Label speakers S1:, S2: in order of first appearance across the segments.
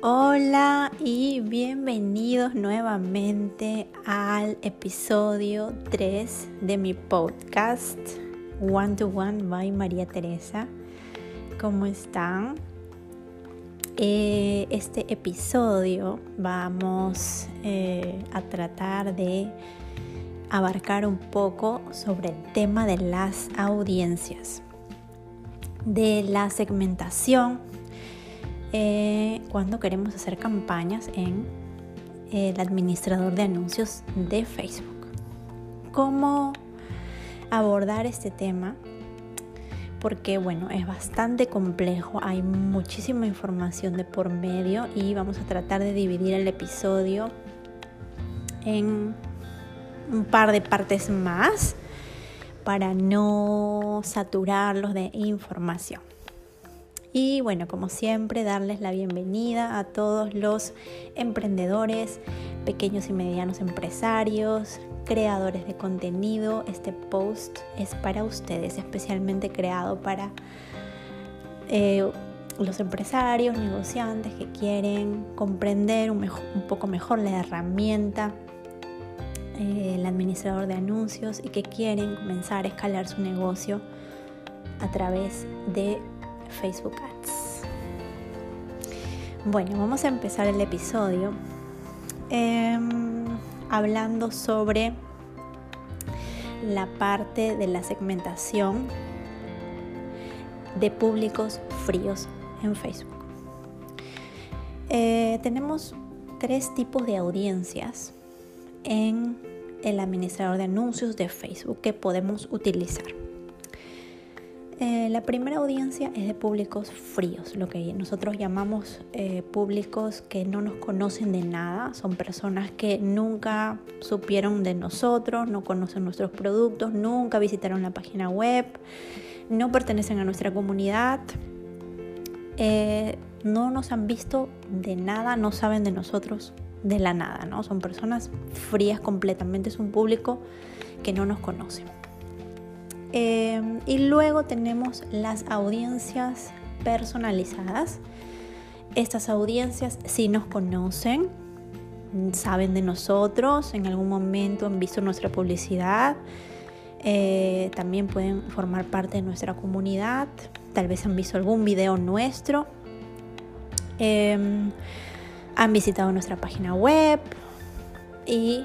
S1: Hola y bienvenidos nuevamente al episodio 3 de mi podcast One to One by María Teresa. ¿Cómo están? Eh, este episodio vamos eh, a tratar de abarcar un poco sobre el tema de las audiencias, de la segmentación eh, cuando queremos hacer campañas en el administrador de anuncios de Facebook. ¿Cómo abordar este tema? Porque bueno, es bastante complejo, hay muchísima información de por medio y vamos a tratar de dividir el episodio en un par de partes más para no saturarlos de información. Y bueno, como siempre, darles la bienvenida a todos los emprendedores, pequeños y medianos empresarios, creadores de contenido. Este post es para ustedes, especialmente creado para eh, los empresarios, negociantes que quieren comprender un, poco mejor la herramienta, eh, el administrador de anuncios y que quieren comenzar a escalar su negocio a través de Facebook Ads. Bueno, vamos a empezar el episodio em, hablando sobre la parte de la segmentación de públicos fríos en Facebook. Eh, tenemos tres tipos de audiencias en el administrador de anuncios de Facebook que podemos utilizar. Eh, la primera audiencia es de públicos fríos, lo que nosotros llamamos eh, públicos que no nos conocen de nada, son personas que nunca supieron de nosotros, no conocen nuestros productos, nunca visitaron la página web, no pertenecen a nuestra comunidad, eh, no nos han visto de nada, no saben de nosotros de la nada, ¿no? Son personas frías completamente, es un público que no nos conoce. Em, y luego tenemos las audiencias personalizadas. Estas audiencias sí nos conocen, saben de nosotros, en algún momento han visto nuestra publicidad, eh, también pueden formar parte de nuestra comunidad, tal vez han visto algún video nuestro, em, han visitado nuestra página web y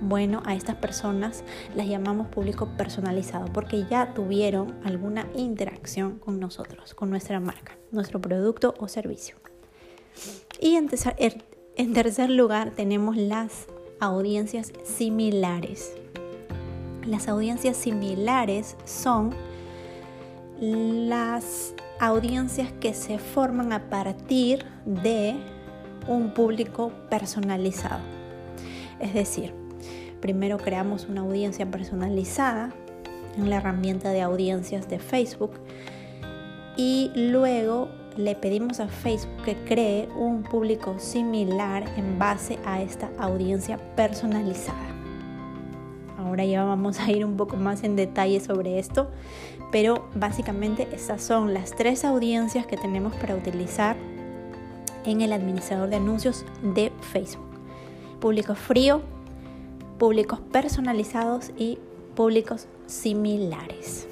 S1: bueno, a estas personas las llamamos público personalizado porque ya tuvieron alguna interacción con nosotros, con nuestra marca, nuestro producto o servicio. Y en tercer, er, en tercer lugar tenemos las audiencias similares. Las audiencias similares son las audiencias que se forman a partir de un público personalizado. Es decir, Primero creamos una audiencia personalizada en la herramienta de audiencias de Facebook y luego le pedimos a Facebook que cree un público similar en base a esta audiencia personalizada. Ahora ya vamos a ir un poco más en detalle sobre esto, pero básicamente estas son las tres audiencias que tenemos para utilizar en el administrador de anuncios de Facebook. Público frío, públicos personalizados y públicos similares.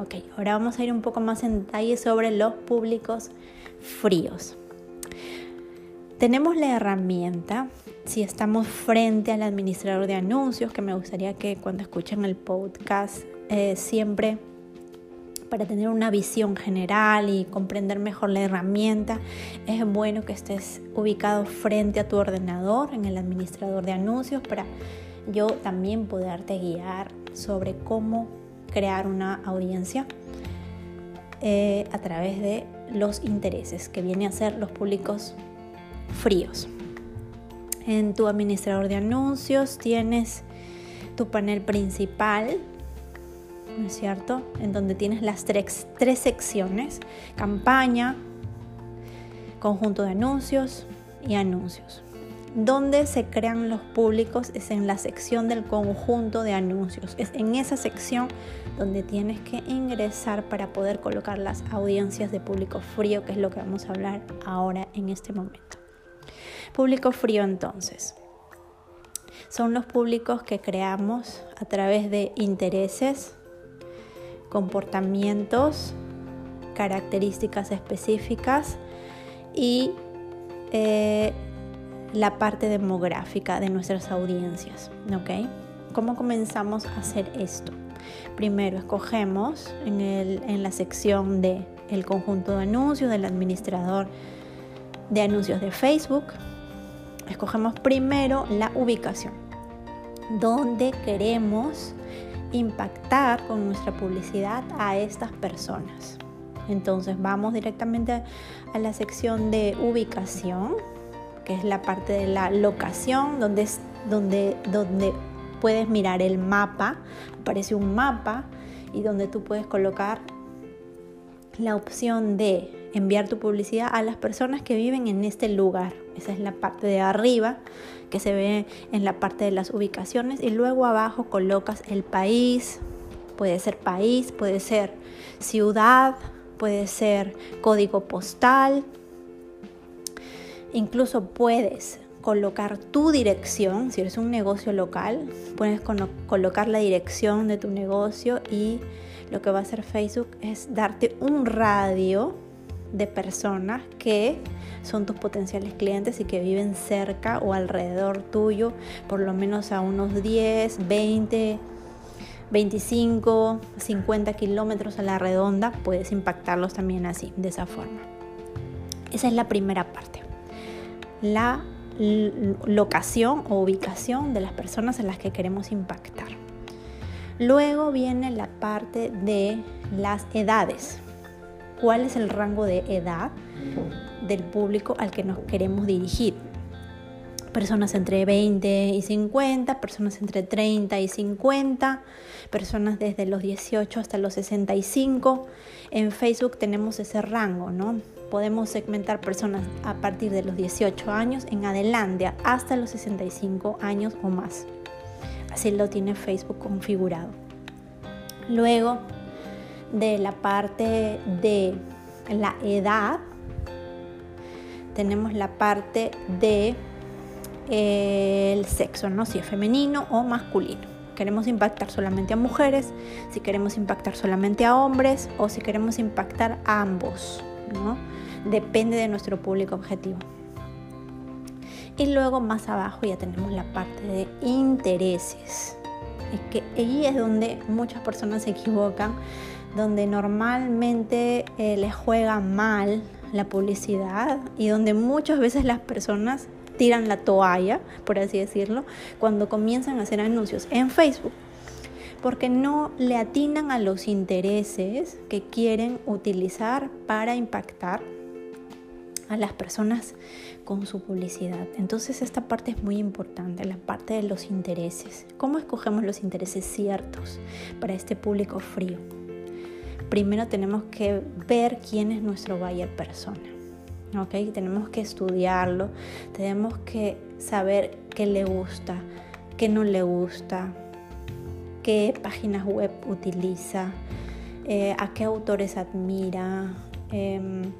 S1: Ok, ahora vamos a ir un poco más en detalle sobre los públicos fríos. Tenemos la herramienta, si estamos frente al administrador de anuncios, que me gustaría que cuando escuchen el podcast eh, siempre para tener una visión general y comprender mejor la herramienta, es bueno que estés ubicado frente a tu ordenador en el administrador de anuncios para yo también poderte guiar sobre cómo crear una audiencia eh, a través de los intereses, que viene a ser los públicos fríos. En tu administrador de anuncios tienes tu panel principal, ¿no es cierto? En donde tienes las tres, tres secciones, campaña, conjunto de anuncios y anuncios. donde se crean los públicos es en la sección del conjunto de anuncios. Es en esa sección donde tienes que ingresar para poder colocar las audiencias de público frío, que es lo que vamos a hablar ahora en este momento. Público frío entonces. Son los públicos que creamos a través de intereses, comportamientos, características específicas y eh, la parte demográfica de nuestras audiencias. ¿ok? ¿Cómo comenzamos a hacer esto? Primero escogemos en, en la sección de el conjunto de anuncios del administrador de anuncios de Facebook. Escogemos primero la ubicación, donde queremos impactar con nuestra publicidad a estas personas. Entonces vamos directamente a la sección de ubicación, que es la parte de la locación, donde, donde, donde puedes mirar el mapa, aparece un mapa y donde tú puedes colocar la opción de enviar tu publicidad a las personas que viven en este lugar. Esa es la parte de arriba que se ve en la parte de las ubicaciones y luego abajo colocas el país, puede ser país, puede ser ciudad, puede ser código postal, incluso puedes colocar tu dirección, si eres un negocio local, puedes colocar la dirección de tu negocio y lo que va a hacer Facebook es darte un radio de personas que son tus potenciales clientes y que viven cerca o alrededor tuyo, por lo menos a unos 10, 20, 25, 50 kilómetros a la redonda, puedes impactarlos también así, de esa forma. Esa es la primera parte. La locación o ubicación de las personas en las que queremos impactar. Luego viene la parte de las edades. ¿Cuál es el rango de edad del público al que nos queremos dirigir? personas entre 20 y 50, personas entre 30 y 50, personas desde los 18 hasta los 65. En Facebook tenemos ese rango, ¿no? Podemos segmentar personas a partir de los 18 años en adelante hasta los 65 años o más. Así lo tiene Facebook configurado. Luego de la parte de la edad, tenemos la parte de el sexo, ¿no? Si es femenino o masculino. Queremos impactar solamente a mujeres, si queremos impactar solamente a hombres o si queremos impactar a ambos, ¿no? Depende de nuestro público objetivo. Y luego más abajo ya tenemos la parte de intereses. Es que ahí es donde muchas personas se equivocan, donde normalmente eh, les juega mal la publicidad y donde muchas veces las personas tiran la toalla, por así decirlo, cuando comienzan a hacer anuncios en Facebook, porque no le atinan a los intereses que quieren utilizar para impactar a las personas con su publicidad. Entonces esta parte es muy importante, la parte de los intereses. ¿Cómo escogemos los intereses ciertos para este público frío? Primero tenemos que ver quién es nuestro buyer persona. Tenemos que estudiarlo, tenemos que saber qué le gusta, qué no le gusta, qué páginas web utiliza, eh, a qué autores admira, em,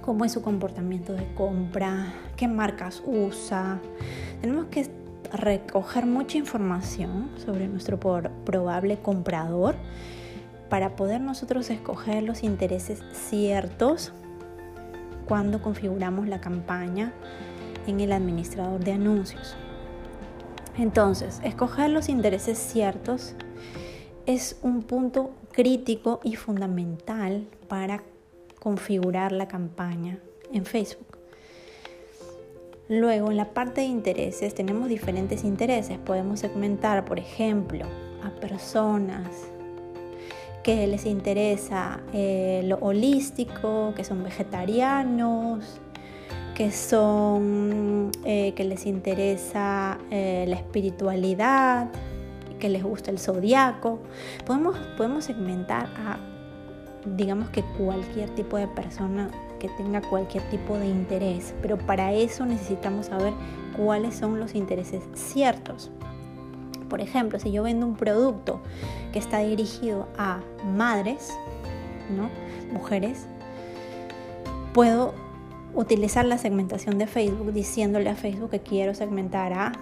S1: cómo es su comportamiento de compra, qué marcas usa. Tenemos que recoger mucha información sobre nuestro probable comprador para poder nosotros escoger los intereses ciertos cuando configuramos la campaña en el administrador de anuncios. Entonces, escoger los intereses ciertos es un punto crítico y fundamental para configurar la campaña en Facebook. Luego, en la parte de intereses tenemos diferentes intereses. Podemos segmentar, por ejemplo, a personas que les interesa eh, lo holístico, que son vegetarianos, que son eh, que les interesa eh, la espiritualidad, que les gusta el zodiaco. Podemos, podemos segmentar a digamos que cualquier tipo de persona que tenga cualquier tipo de interés, pero para eso necesitamos saber cuáles son los intereses ciertos. Por ejemplo, si yo vendo un producto que está dirigido a madres, ¿no? mujeres, puedo utilizar la segmentación de Facebook diciéndole a Facebook que quiero segmentar a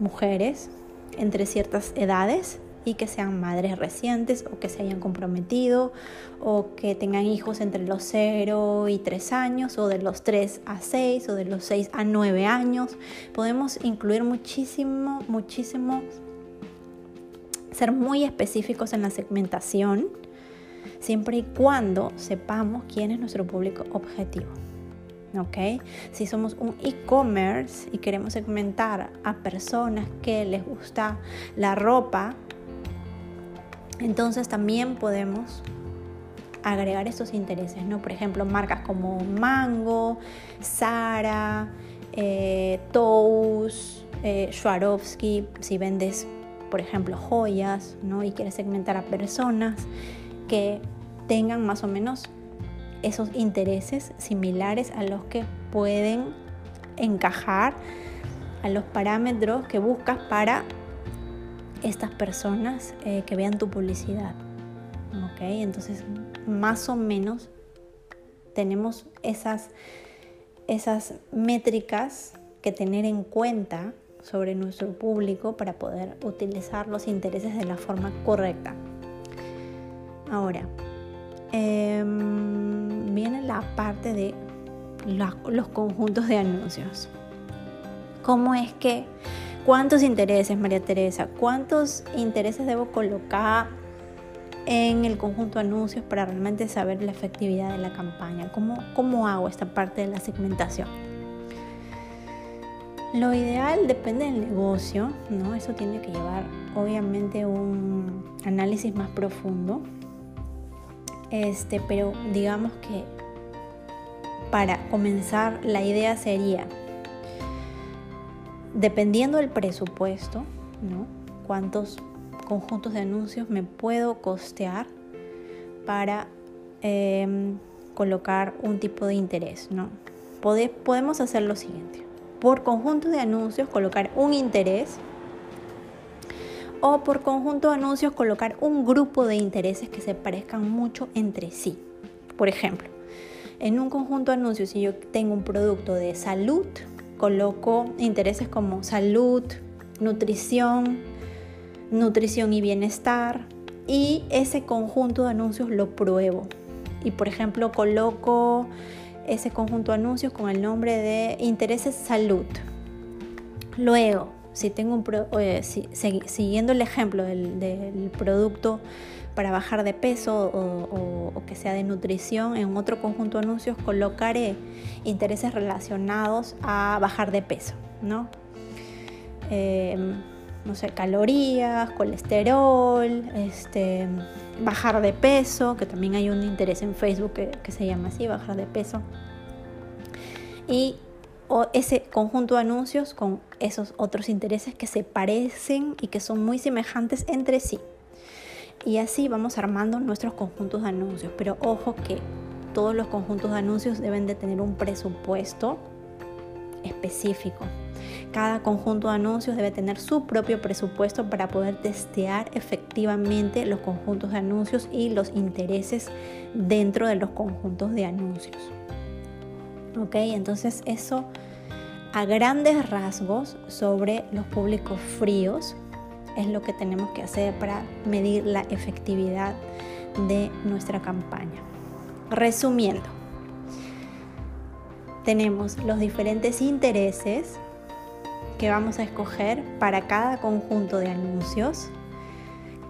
S1: mujeres entre ciertas edades y que sean madres recientes o que se hayan comprometido o que tengan hijos entre los 0 y 3 años o de los 3 a 6 o de los 6 a 9 años. Podemos incluir muchísimo, muchísimo, ser muy específicos en la segmentación siempre y cuando sepamos quién es nuestro público objetivo. ¿ok? Si somos un e-commerce y queremos segmentar a personas que les gusta la ropa, entonces también podemos agregar estos intereses, ¿no? Por ejemplo, marcas como Mango, Sara, eh, Tous, eh, Swarovski, si vendes, por ejemplo, joyas, ¿no? Y quieres segmentar a personas que tengan más o menos esos intereses similares a los que pueden encajar a los parámetros que buscas para estas personas eh, que vean tu publicidad. ¿ok? Entonces, más o menos tenemos esas, esas métricas que tener en cuenta sobre nuestro público para poder utilizar los intereses de la forma correcta. Ahora, em, viene la parte de los conjuntos de anuncios. ¿Cómo es que ¿Cuántos intereses, María Teresa? ¿Cuántos intereses debo colocar en el conjunto de anuncios para realmente saber la efectividad de la campaña? ¿Cómo, cómo hago esta parte de la segmentación? Lo ideal depende del negocio, ¿no? Eso tiene que llevar obviamente un análisis más profundo. Este, pero digamos que para comenzar la idea sería dependiendo del presupuesto, ¿no? cuántos conjuntos de anuncios me puedo costear para em, colocar un tipo de interés. ¿no? podemos hacer lo siguiente. Por conjunto de anuncios colocar un interés o por conjunto de anuncios colocar un grupo de intereses que se parezcan mucho entre sí. Por ejemplo, en un conjunto de anuncios, si yo tengo un producto de salud, coloco intereses como salud, nutrición, nutrición y bienestar y ese conjunto de anuncios lo pruebo. Y por ejemplo coloco ese conjunto de anuncios con el nombre de intereses salud. Luego, si tengo un siguiendo el ejemplo del producto para bajar de peso o, que sea de nutrición, en otro conjunto de anuncios colocaré intereses relacionados a bajar de peso, ¿no? Em, no sé, calorías, colesterol, este, bajar de peso, que también hay un interés en Facebook que, se llama así, bajar de peso. Y o ese conjunto de anuncios con esos otros intereses que se parecen y que son muy semejantes entre sí. Y así vamos armando nuestros conjuntos de anuncios. Pero ojo que todos los conjuntos de anuncios deben de tener un presupuesto específico. Cada conjunto de anuncios debe tener su propio presupuesto para poder testear efectivamente los conjuntos de anuncios y los intereses dentro de los conjuntos de anuncios. Ok, entonces eso a grandes rasgos sobre los públicos fríos es lo que tenemos que hacer para medir la efectividad de nuestra campaña. Resumiendo, tenemos los diferentes intereses que vamos a escoger para cada conjunto de anuncios.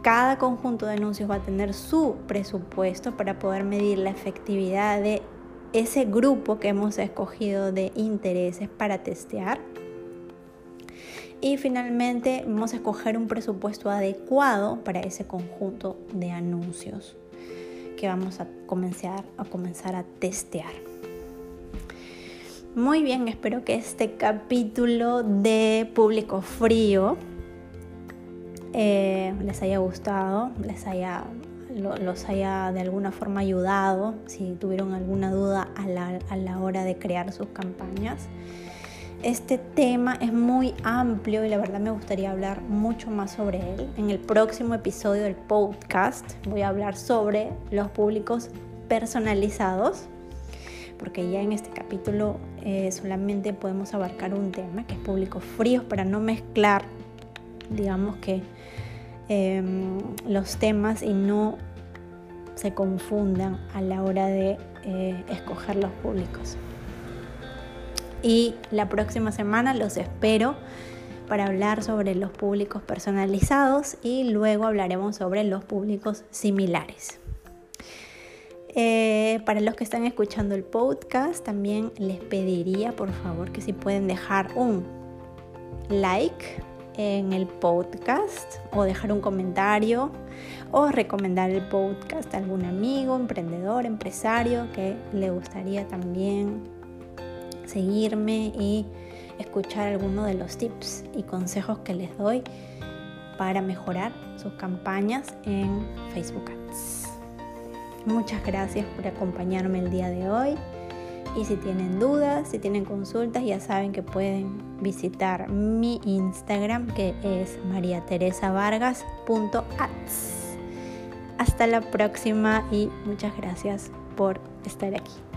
S1: Cada conjunto de anuncios va a tener su presupuesto para poder medir la efectividad de ese grupo que hemos escogido de intereses para testear. Y finalmente vamos a escoger un presupuesto adecuado para ese conjunto de anuncios que vamos a comenzar a, comenzar a testear. Muy bien, espero que este capítulo de Público Frío eh, les haya gustado, les haya, los haya de alguna forma ayudado, si tuvieron alguna duda a la, a la hora de crear sus campañas. Este tema es muy amplio y la verdad me gustaría hablar mucho más sobre él. En el próximo episodio del podcast voy a hablar sobre los públicos personalizados, porque ya en este capítulo eh, solamente podemos abarcar un tema, que es públicos fríos, para no mezclar, digamos que, em, los temas y no se confundan a la hora de eh, escoger los públicos y la próxima semana los espero para hablar sobre los públicos personalizados y luego hablaremos sobre los públicos similares. Eh, para los que están escuchando el podcast, también les pediría por favor que si pueden dejar un like en el podcast o dejar un comentario o recomendar el podcast a algún amigo, emprendedor, empresario que le gustaría también seguirme y escuchar algunos de los tips y consejos que les doy para mejorar sus campañas en Facebook Ads. Muchas gracias por acompañarme el día de hoy. Y si tienen dudas, si tienen consultas, ya saben que pueden visitar mi Instagram que es mariateresavargas.ads. Hasta la próxima y muchas gracias por estar aquí.